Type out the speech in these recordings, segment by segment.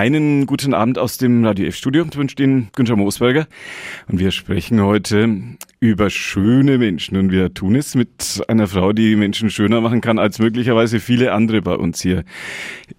Einen guten Abend aus dem Radio F-Studio. Ich wünsche Ihnen Günther Moosberger. Und wir sprechen heute über schöne Menschen. Und wir tun es mit einer Frau, die Menschen schöner machen kann als möglicherweise viele andere bei uns hier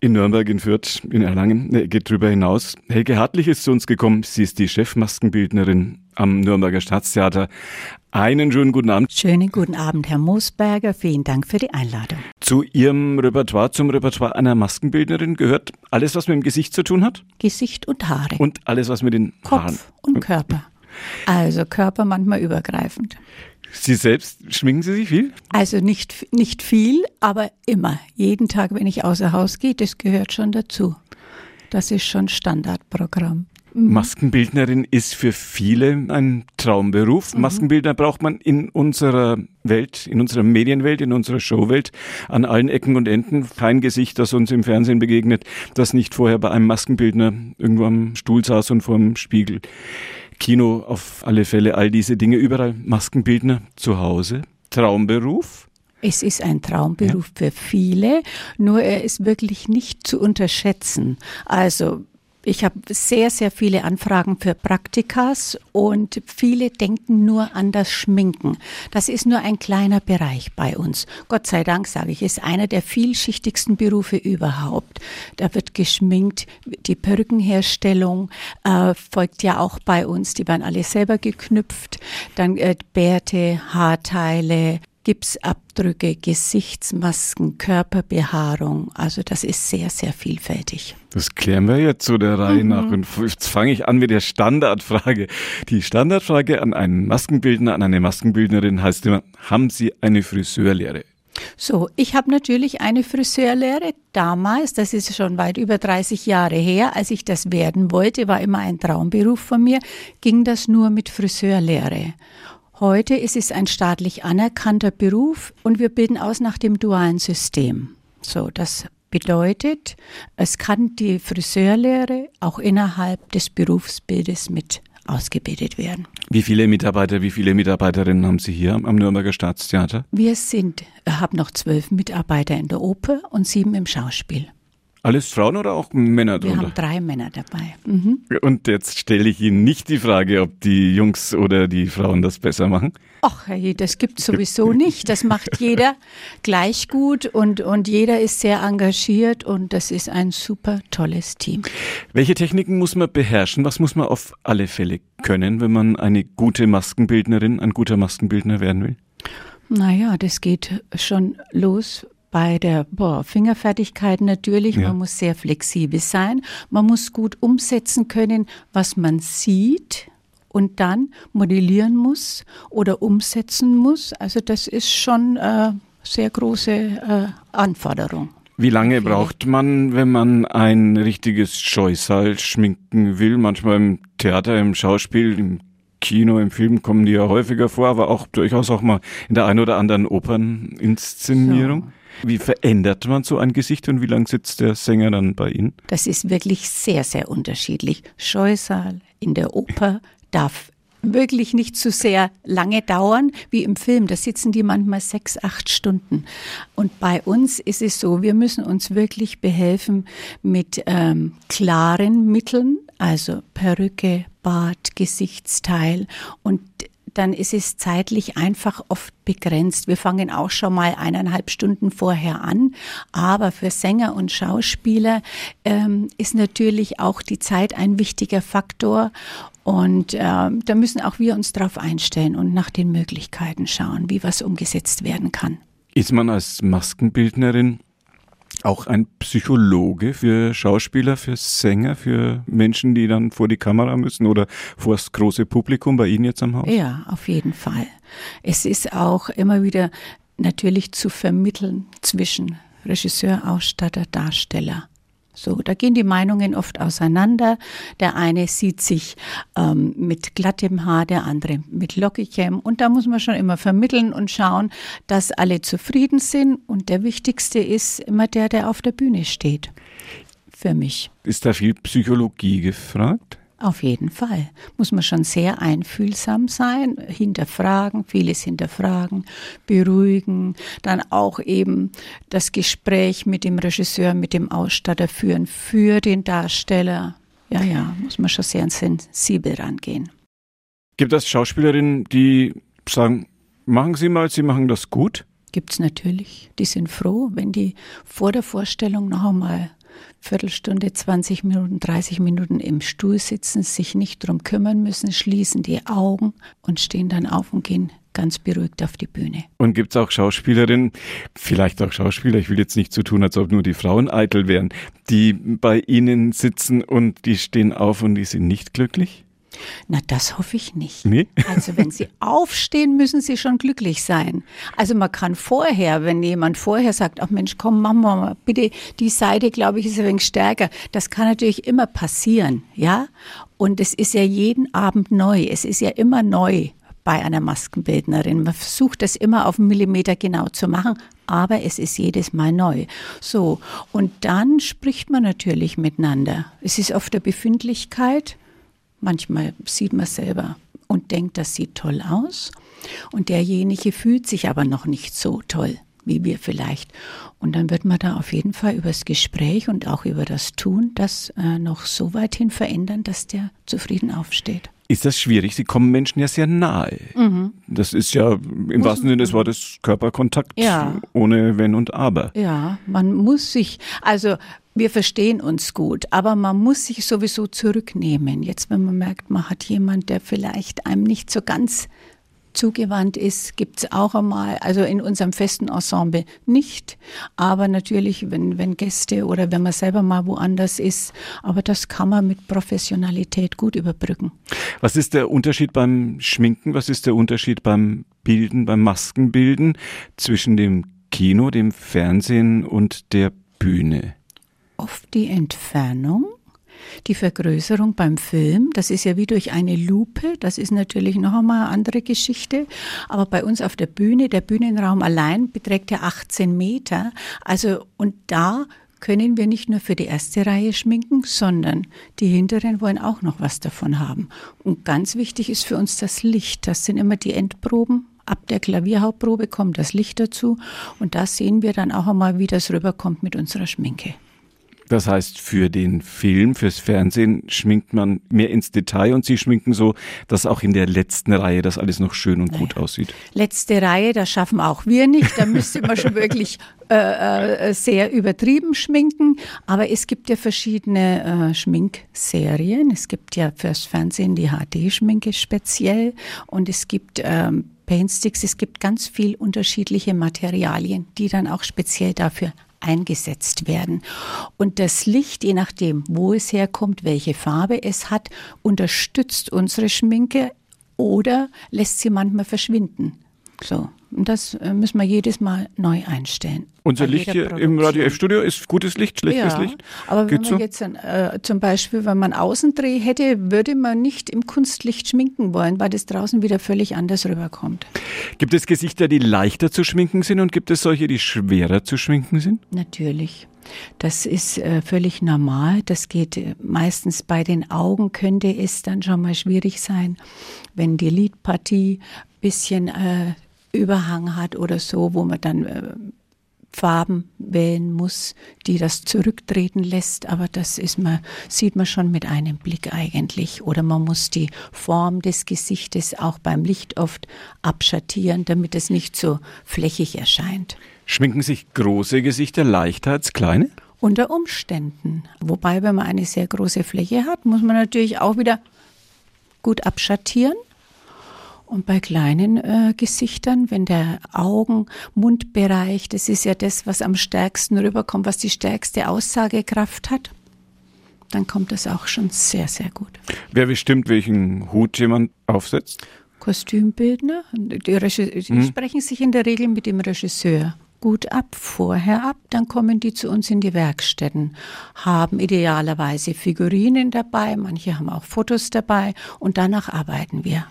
in Nürnberg, in Fürth, in Erlangen. Nee, geht drüber hinaus. Helge Hartlich ist zu uns gekommen. Sie ist die Chefmaskenbildnerin am Nürnberger Staatstheater. Einen schönen guten Abend. Schönen guten Abend, Herr Moosberger. Vielen Dank für die Einladung. Zu Ihrem Repertoire, zum Repertoire einer Maskenbildnerin gehört alles, was mit dem Gesicht zu tun hat? Gesicht und Haare. Und alles, was mit den Kopf Haaren. und Körper. Also Körper manchmal übergreifend. Sie selbst, schminken Sie sich viel? Also nicht, nicht viel, aber immer. Jeden Tag, wenn ich außer Haus gehe, das gehört schon dazu. Das ist schon Standardprogramm. Mhm. Maskenbildnerin ist für viele ein Traumberuf. Mhm. Maskenbildner braucht man in unserer Welt, in unserer Medienwelt, in unserer Showwelt an allen Ecken und Enden. Kein Gesicht, das uns im Fernsehen begegnet, das nicht vorher bei einem Maskenbildner irgendwo am Stuhl saß und vor dem Spiegel. Kino auf alle Fälle, all diese Dinge, überall Maskenbildner zu Hause. Traumberuf. Es ist ein Traumberuf ja. für viele, nur er ist wirklich nicht zu unterschätzen. Also ich habe sehr, sehr viele Anfragen für Praktikas und viele denken nur an das Schminken. Das ist nur ein kleiner Bereich bei uns. Gott sei Dank, sage ich, ist einer der vielschichtigsten Berufe überhaupt. Da wird geschminkt, die Perückenherstellung äh, folgt ja auch bei uns. Die werden alle selber geknüpft. Dann äh, Bärte, Haarteile, Gipsabdrücke, Gesichtsmasken, Körperbehaarung. Also das ist sehr, sehr vielfältig. Das klären wir jetzt zu der Reihe mhm. nach. Und jetzt fange ich an mit der Standardfrage. Die Standardfrage an einen Maskenbildner, an eine Maskenbildnerin heißt immer, haben Sie eine Friseurlehre? So, ich habe natürlich eine Friseurlehre. Damals, das ist schon weit über 30 Jahre her, als ich das werden wollte, war immer ein Traumberuf von mir, ging das nur mit Friseurlehre. Heute ist es ein staatlich anerkannter Beruf und wir bilden aus nach dem dualen System. So, das bedeutet, es kann die Friseurlehre auch innerhalb des Berufsbildes mit ausgebildet werden. Wie viele Mitarbeiter, wie viele Mitarbeiterinnen haben Sie hier am Nürnberger Staatstheater? Wir sind, haben noch zwölf Mitarbeiter in der Oper und sieben im Schauspiel. Alles Frauen oder auch Männer drunter? Wir haben drei Männer dabei. Mhm. Und jetzt stelle ich Ihnen nicht die Frage, ob die Jungs oder die Frauen das besser machen. Ach, hey, das gibt sowieso nicht. Das macht jeder gleich gut und, und jeder ist sehr engagiert und das ist ein super tolles Team. Welche Techniken muss man beherrschen? Was muss man auf alle Fälle können, wenn man eine gute Maskenbildnerin, ein guter Maskenbildner werden will? Naja, das geht schon los bei der boah, Fingerfertigkeit natürlich. Ja. Man muss sehr flexibel sein. Man muss gut umsetzen können, was man sieht und dann modellieren muss oder umsetzen muss. Also das ist schon äh, sehr große äh, Anforderung. Wie lange braucht man, wenn man ein richtiges Scheusal schminken will? Manchmal im Theater, im Schauspiel, im Kino, im Film kommen die ja häufiger vor, aber auch durchaus auch mal in der einen oder anderen Operninszenierung. So. Wie verändert man so ein Gesicht und wie lang sitzt der Sänger dann bei Ihnen? Das ist wirklich sehr, sehr unterschiedlich. Scheusal in der Oper darf wirklich nicht zu so sehr lange dauern wie im Film. Da sitzen die manchmal sechs, acht Stunden. Und bei uns ist es so, wir müssen uns wirklich behelfen mit ähm, klaren Mitteln, also Perücke, Bart, Gesichtsteil und dann ist es zeitlich einfach oft begrenzt. Wir fangen auch schon mal eineinhalb Stunden vorher an, aber für Sänger und Schauspieler ähm, ist natürlich auch die Zeit ein wichtiger Faktor und äh, da müssen auch wir uns darauf einstellen und nach den Möglichkeiten schauen, wie was umgesetzt werden kann. Ist man als Maskenbildnerin auch ein Psychologe für Schauspieler, für Sänger, für Menschen, die dann vor die Kamera müssen oder vor das große Publikum bei Ihnen jetzt am Haus? Ja, auf jeden Fall. Es ist auch immer wieder natürlich zu vermitteln zwischen Regisseur, Ausstatter, Darsteller. So, da gehen die Meinungen oft auseinander. Der eine sieht sich ähm, mit glattem Haar, der andere mit lockigem. Und da muss man schon immer vermitteln und schauen, dass alle zufrieden sind. Und der wichtigste ist immer der, der auf der Bühne steht. Für mich. Ist da viel Psychologie gefragt? Auf jeden Fall. Muss man schon sehr einfühlsam sein, hinterfragen, vieles hinterfragen, beruhigen, dann auch eben das Gespräch mit dem Regisseur, mit dem Ausstatter führen für den Darsteller. Ja, ja, muss man schon sehr sensibel rangehen. Gibt es Schauspielerinnen, die sagen, machen Sie mal, Sie machen das gut? Gibt es natürlich. Die sind froh, wenn die vor der Vorstellung noch einmal Viertelstunde, 20 Minuten, 30 Minuten im Stuhl sitzen, sich nicht drum kümmern müssen, schließen die Augen und stehen dann auf und gehen ganz beruhigt auf die Bühne. Und gibt es auch Schauspielerinnen, vielleicht auch Schauspieler, ich will jetzt nicht so tun, als ob nur die Frauen eitel wären, die bei Ihnen sitzen und die stehen auf und die sind nicht glücklich? Na, das hoffe ich nicht. Nee? Also wenn Sie aufstehen, müssen Sie schon glücklich sein. Also man kann vorher, wenn jemand vorher sagt, ach Mensch, komm, Mama, bitte, die Seite, glaube ich, ist ein wenig stärker. Das kann natürlich immer passieren, ja. Und es ist ja jeden Abend neu. Es ist ja immer neu bei einer Maskenbildnerin. Man versucht das immer auf einen Millimeter genau zu machen, aber es ist jedes Mal neu. So, und dann spricht man natürlich miteinander. Es ist auf der Befindlichkeit Manchmal sieht man selber und denkt, das sieht toll aus. Und derjenige fühlt sich aber noch nicht so toll wie wir vielleicht. Und dann wird man da auf jeden Fall über das Gespräch und auch über das Tun das äh, noch so weit hin verändern, dass der zufrieden aufsteht. Ist das schwierig? Sie kommen Menschen ja sehr nahe. Mhm. Das ist ja im wahrsten Sinne des Wortes Körperkontakt ja. ohne Wenn und Aber. Ja, man muss sich, also wir verstehen uns gut, aber man muss sich sowieso zurücknehmen. Jetzt, wenn man merkt, man hat jemand, der vielleicht einem nicht so ganz zugewandt ist, gibt es auch einmal, also in unserem festen Ensemble nicht, aber natürlich, wenn, wenn Gäste oder wenn man selber mal woanders ist, aber das kann man mit Professionalität gut überbrücken. Was ist der Unterschied beim Schminken, was ist der Unterschied beim Bilden, beim Maskenbilden zwischen dem Kino, dem Fernsehen und der Bühne? Oft die Entfernung, die Vergrößerung beim Film. Das ist ja wie durch eine Lupe. Das ist natürlich noch einmal eine andere Geschichte. Aber bei uns auf der Bühne, der Bühnenraum allein beträgt ja 18 Meter. Also, und da können wir nicht nur für die erste Reihe schminken, sondern die hinteren wollen auch noch was davon haben. Und ganz wichtig ist für uns das Licht. Das sind immer die Endproben. Ab der Klavierhauptprobe kommt das Licht dazu und da sehen wir dann auch einmal, wie das rüberkommt mit unserer Schminke. Das heißt, für den Film, fürs Fernsehen schminkt man mehr ins Detail und Sie schminken so, dass auch in der letzten Reihe das alles noch schön und naja. gut aussieht. Letzte Reihe, das schaffen auch wir nicht. Da müsste man schon wirklich äh, äh, sehr übertrieben schminken. Aber es gibt ja verschiedene äh, Schminkserien. Es gibt ja fürs Fernsehen die HD-Schminke speziell und es gibt ähm, Paintsticks. Es gibt ganz viel unterschiedliche Materialien, die dann auch speziell dafür eingesetzt werden. Und das Licht, je nachdem, wo es herkommt, welche Farbe es hat, unterstützt unsere Schminke oder lässt sie manchmal verschwinden. So. Und das äh, müssen wir jedes Mal neu einstellen. Unser Licht hier im Radio F-Studio ist gutes Licht, schlechtes ja, Licht? aber wenn Geht's man so? jetzt äh, zum Beispiel, wenn man Außendreh hätte, würde man nicht im Kunstlicht schminken wollen, weil das draußen wieder völlig anders rüberkommt. Gibt es Gesichter, die leichter zu schminken sind und gibt es solche, die schwerer zu schminken sind? Natürlich. Das ist äh, völlig normal. Das geht äh, meistens bei den Augen, könnte es dann schon mal schwierig sein, wenn die Lidpartie bisschen äh, Überhang hat oder so, wo man dann äh, Farben wählen muss, die das zurücktreten lässt, aber das ist man, sieht man schon mit einem Blick eigentlich. Oder man muss die Form des Gesichtes auch beim Licht oft abschattieren, damit es nicht so flächig erscheint. Schminken sich große Gesichter leichter als kleine? Unter Umständen. Wobei, wenn man eine sehr große Fläche hat, muss man natürlich auch wieder gut abschattieren und bei kleinen äh, Gesichtern, wenn der Augen-Mundbereich, das ist ja das, was am stärksten rüberkommt, was die stärkste Aussagekraft hat, dann kommt das auch schon sehr, sehr gut. Wer bestimmt, welchen Hut jemand aufsetzt? Kostümbildner. Die, die hm. sprechen sich in der Regel mit dem Regisseur gut ab, vorher ab, dann kommen die zu uns in die Werkstätten, haben idealerweise Figurinen dabei, manche haben auch Fotos dabei und danach arbeiten wir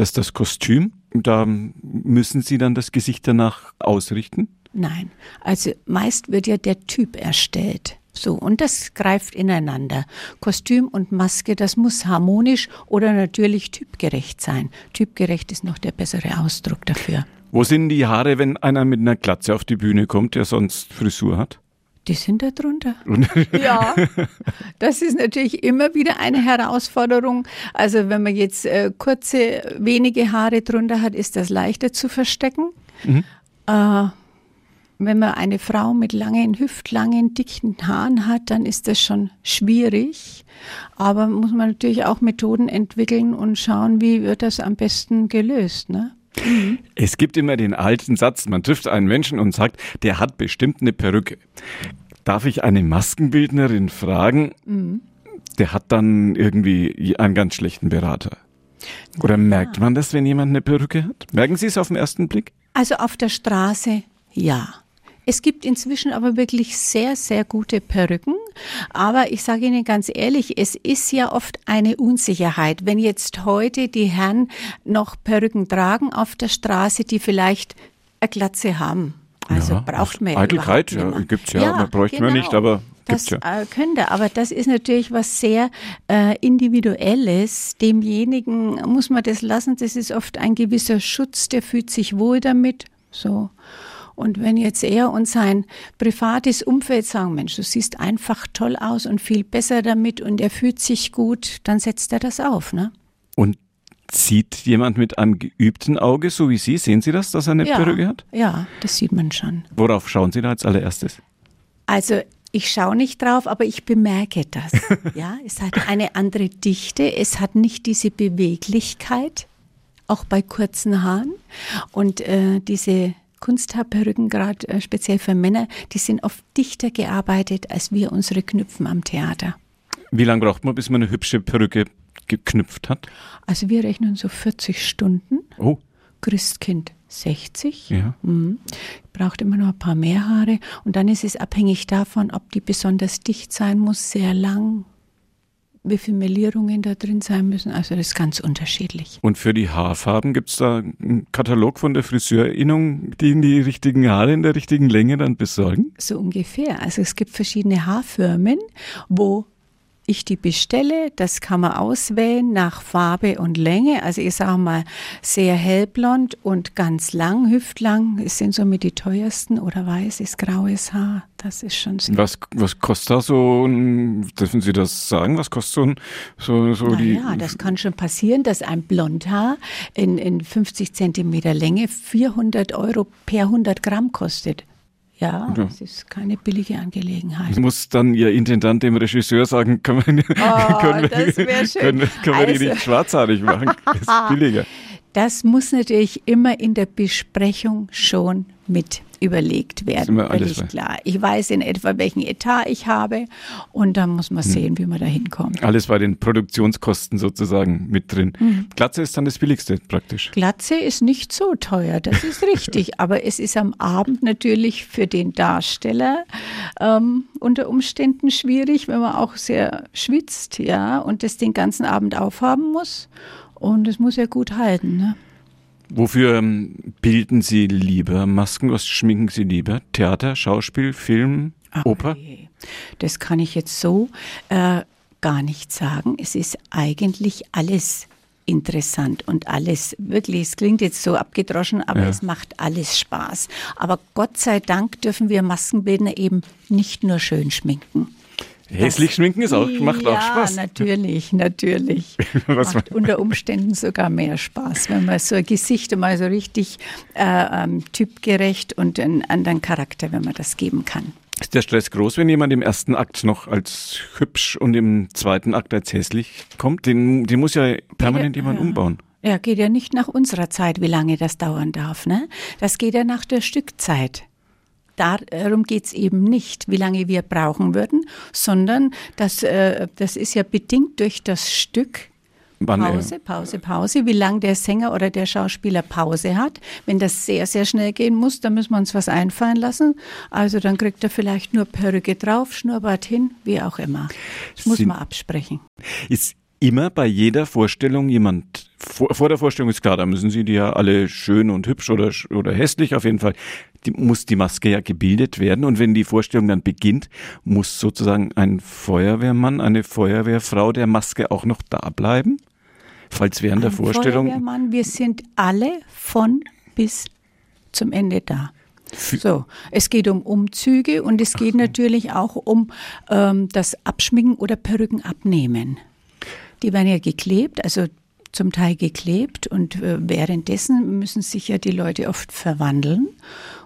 dass das Kostüm, da müssen Sie dann das Gesicht danach ausrichten? Nein, also meist wird ja der Typ erstellt. So, und das greift ineinander. Kostüm und Maske, das muss harmonisch oder natürlich typgerecht sein. Typgerecht ist noch der bessere Ausdruck dafür. Wo sind die Haare, wenn einer mit einer Glatze auf die Bühne kommt, der sonst Frisur hat? Die sind da drunter. ja, das ist natürlich immer wieder eine Herausforderung. Also wenn man jetzt äh, kurze, wenige Haare drunter hat, ist das leichter zu verstecken. Mhm. Äh, wenn man eine Frau mit langen, hüftlangen, dicken Haaren hat, dann ist das schon schwierig. Aber muss man natürlich auch Methoden entwickeln und schauen, wie wird das am besten gelöst. Ne? Mhm. Es gibt immer den alten Satz, man trifft einen Menschen und sagt, der hat bestimmt eine Perücke. Darf ich eine Maskenbildnerin fragen? Mhm. Der hat dann irgendwie einen ganz schlechten Berater. Oder ja. merkt man das, wenn jemand eine Perücke hat? Merken Sie es auf den ersten Blick? Also auf der Straße ja. Es gibt inzwischen aber wirklich sehr, sehr gute Perücken. Aber ich sage Ihnen ganz ehrlich, es ist ja oft eine Unsicherheit. Wenn jetzt heute die Herren noch Perücken tragen auf der Straße, die vielleicht eine Glatze haben. Also ja, braucht man ja Eitelkeit ja, gibt's ja, ja bräuchte genau. man nicht, aber das ja. Äh, könnte, aber das ist natürlich was sehr äh, Individuelles. Demjenigen muss man das lassen. Das ist oft ein gewisser Schutz, der fühlt sich wohl damit. So. Und wenn jetzt er und sein privates Umfeld sagen, Mensch, du siehst einfach toll aus und viel besser damit und er fühlt sich gut, dann setzt er das auf, ne? Und sieht jemand mit einem geübten Auge, so wie Sie, sehen Sie das, dass er eine ja, Perücke hat? Ja, das sieht man schon. Worauf schauen Sie da als allererstes? Also ich schaue nicht drauf, aber ich bemerke das. ja, es hat eine andere Dichte, es hat nicht diese Beweglichkeit, auch bei kurzen Haaren. Und äh, diese Kunsthaarperücken, gerade äh, speziell für Männer, die sind oft dichter gearbeitet als wir unsere Knüpfen am Theater. Wie lange braucht man, bis man eine hübsche Perücke geknüpft hat? Also wir rechnen so 40 Stunden. Oh. Christkind 60. Ja. Mhm. Braucht immer noch ein paar mehr Haare. Und dann ist es abhängig davon, ob die besonders dicht sein muss, sehr lang, wie viele Melierungen da drin sein müssen. Also das ist ganz unterschiedlich. Und für die Haarfarben gibt es da einen Katalog von der Friseurinnung, die in die richtigen Haare in der richtigen Länge dann besorgen? So ungefähr. Also es gibt verschiedene Haarfirmen, wo ich die bestelle. Das kann man auswählen nach Farbe und Länge. Also ich sage mal sehr hellblond und ganz lang, hüftlang. Es sind somit die teuersten oder weißes, graues Haar. Das ist schon sehr. Was, was kostet da so ein, dürfen Sie das sagen? Was kostet so ein, so, so die? Ja, das kann schon passieren, dass ein Blondhaar in, in 50 Zentimeter Länge 400 Euro per 100 Gramm kostet. Ja, ja, es ist keine billige Angelegenheit. Muss dann Ihr Intendant dem Regisseur sagen, können wir, oh, können wir. Können, können wir also, die nicht schwarzhaarig machen? Das ist billiger. Das muss natürlich immer in der Besprechung schon mit überlegt werden. Völlig klar. Ich weiß in etwa, welchen Etat ich habe und dann muss man hm. sehen, wie man da hinkommt. Alles bei den Produktionskosten sozusagen mit drin. Mhm. Glatze ist dann das Billigste praktisch. Glatze ist nicht so teuer, das ist richtig. aber es ist am Abend natürlich für den Darsteller ähm, unter Umständen schwierig, wenn man auch sehr schwitzt, ja, und das den ganzen Abend aufhaben muss. Und es muss ja gut halten. Ne? Wofür ähm, bilden Sie lieber Masken? Was schminken Sie lieber? Theater, Schauspiel, Film, okay. Oper? Das kann ich jetzt so äh, gar nicht sagen. Es ist eigentlich alles interessant und alles wirklich, es klingt jetzt so abgedroschen, aber ja. es macht alles Spaß. Aber Gott sei Dank dürfen wir Maskenbildner eben nicht nur schön schminken. Hässlich schminken ist auch, macht ja, auch Spaß. natürlich, natürlich. Was macht unter Umständen sogar mehr Spaß, wenn man so ein Gesicht mal so richtig äh, ähm, typgerecht und einen anderen Charakter, wenn man das geben kann. Ist der Stress groß, wenn jemand im ersten Akt noch als hübsch und im zweiten Akt als hässlich kommt? Den, den muss ja permanent jemand ja. umbauen. Ja, geht ja nicht nach unserer Zeit, wie lange das dauern darf. Ne? Das geht ja nach der Stückzeit darum geht es eben nicht, wie lange wir brauchen würden, sondern das, äh, das ist ja bedingt durch das Stück. Wann Pause, Pause, Pause, wie lange der Sänger oder der Schauspieler Pause hat. Wenn das sehr, sehr schnell gehen muss, dann müssen wir uns was einfallen lassen. Also dann kriegt er vielleicht nur Perücke drauf, Schnurrbart hin, wie auch immer. Das muss man absprechen. Ist immer bei jeder Vorstellung jemand, vor, vor der Vorstellung ist klar, da müssen sie die ja alle schön und hübsch oder, oder hässlich auf jeden Fall, die, muss die Maske ja gebildet werden und wenn die Vorstellung dann beginnt, muss sozusagen ein Feuerwehrmann, eine Feuerwehrfrau der Maske auch noch da bleiben? Falls während ein der Vorstellung. Feuerwehrmann, wir sind alle von bis zum Ende da. So, es geht um Umzüge und es geht natürlich auch um ähm, das Abschminken oder Perücken abnehmen. Die werden ja geklebt, also zum Teil geklebt und äh, währenddessen müssen sich ja die Leute oft verwandeln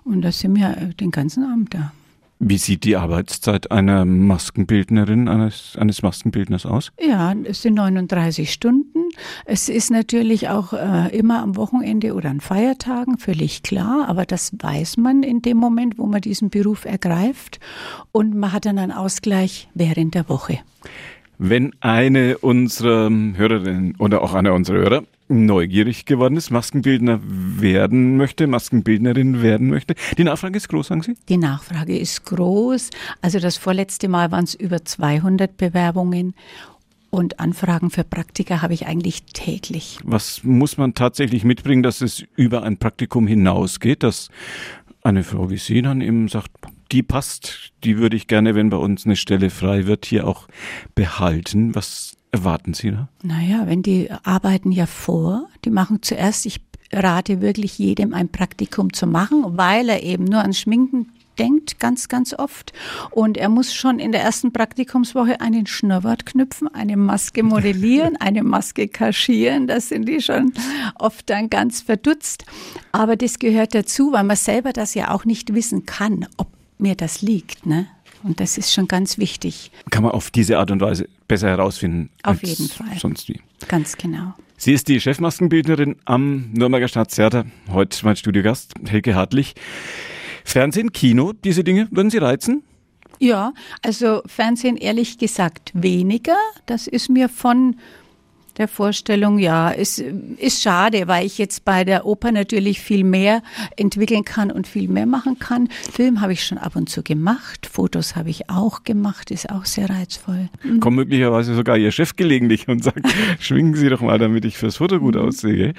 und da sind wir den ganzen Abend da. Wie sieht die Arbeitszeit einer Maskenbildnerin, eines, eines Maskenbildners aus? Ja, es sind 39 Stunden. Es ist natürlich auch äh, immer am Wochenende oder an Feiertagen, völlig klar, aber das weiß man in dem Moment, wo man diesen Beruf ergreift und man hat dann einen Ausgleich während der Woche. Wenn eine unserer Hörerinnen oder auch einer unserer Hörer neugierig geworden ist, Maskenbildner werden möchte, Maskenbildnerin werden möchte. Die Nachfrage ist groß, sagen Sie? Die Nachfrage ist groß. Also das vorletzte Mal waren es über 200 Bewerbungen und Anfragen für Praktika habe ich eigentlich täglich. Was muss man tatsächlich mitbringen, dass es über ein Praktikum hinausgeht, dass eine Frau wie Sie dann eben sagt, die passt, die würde ich gerne, wenn bei uns eine Stelle frei wird, hier auch behalten. Was erwarten Sie da? Naja, wenn die arbeiten ja vor, die machen zuerst, ich rate wirklich jedem ein Praktikum zu machen, weil er eben nur ans Schminken denkt ganz, ganz oft. Und er muss schon in der ersten Praktikumswoche einen Schnurrbart knüpfen, eine Maske modellieren, eine Maske kaschieren. Da sind die schon oft dann ganz verdutzt. Aber das gehört dazu, weil man selber das ja auch nicht wissen kann, ob mir das liegt. Ne? Und das ist schon ganz wichtig. Kann man auf diese Art und Weise besser herausfinden. Auf jeden Fall. Sonst wie. Ganz genau. Sie ist die Chefmaskenbildnerin am Nürnberger Staatstheater. Heute mein Studiogast, Helge Hartlich. Fernsehen, Kino, diese Dinge, würden Sie reizen? Ja, also Fernsehen ehrlich gesagt weniger. Das ist mir von der Vorstellung, ja, ist, ist schade, weil ich jetzt bei der Oper natürlich viel mehr entwickeln kann und viel mehr machen kann. Film habe ich schon ab und zu gemacht, Fotos habe ich auch gemacht, ist auch sehr reizvoll. Mhm. Kommt möglicherweise sogar Ihr Chef gelegentlich und sagt, schwingen Sie doch mal, damit ich fürs Foto gut mhm. aussehe.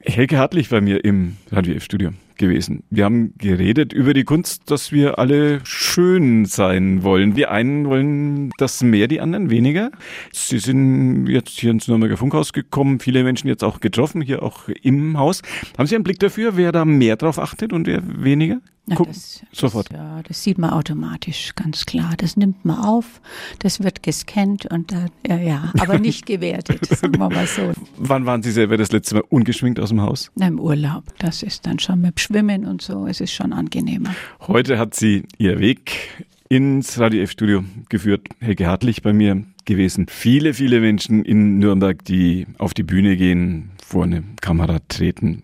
Helge Hartlich bei mir im Radio F-Studio gewesen. Wir haben geredet über die Kunst, dass wir alle schön sein wollen. Die einen wollen das mehr, die anderen weniger. Sie sind jetzt hier ins Nürnberger Funkhaus gekommen, viele Menschen jetzt auch getroffen, hier auch im Haus. Haben Sie einen Blick dafür, wer da mehr drauf achtet und wer weniger? Ja, das, sofort. Das, ja, das sieht man automatisch, ganz klar. Das nimmt man auf, das wird gescannt und dann, ja, ja, aber nicht gewertet, sagen wir mal so. Wann waren Sie selber das letzte Mal ungeschminkt aus dem Haus? Na, Im Urlaub. Das ist dann schon mit Schwimmen und so, es ist schon angenehmer. Heute hat sie ihr Weg ins Radio F-Studio geführt. Helge Hartlich bei mir gewesen. Viele, viele Menschen in Nürnberg, die auf die Bühne gehen, vor eine Kamera treten,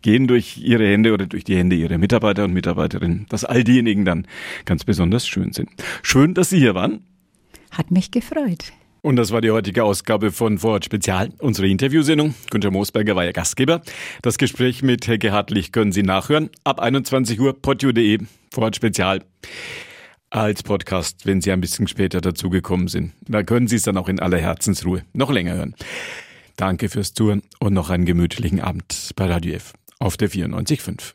gehen durch ihre Hände oder durch die Hände ihrer Mitarbeiter und Mitarbeiterinnen, dass all diejenigen dann ganz besonders schön sind. Schön, dass Sie hier waren. Hat mich gefreut. Und das war die heutige Ausgabe von Vorort Spezial, unsere Interviewsendung. Günter Moosberger war Ihr Gastgeber. Das Gespräch mit Helge Hartlich können Sie nachhören. Ab 21 Uhr, podio.de, Vorort Spezial. Als Podcast, wenn Sie ein bisschen später dazugekommen sind. Da können Sie es dann auch in aller Herzensruhe noch länger hören. Danke fürs Touren und noch einen gemütlichen Abend bei Radio F auf der 94.5.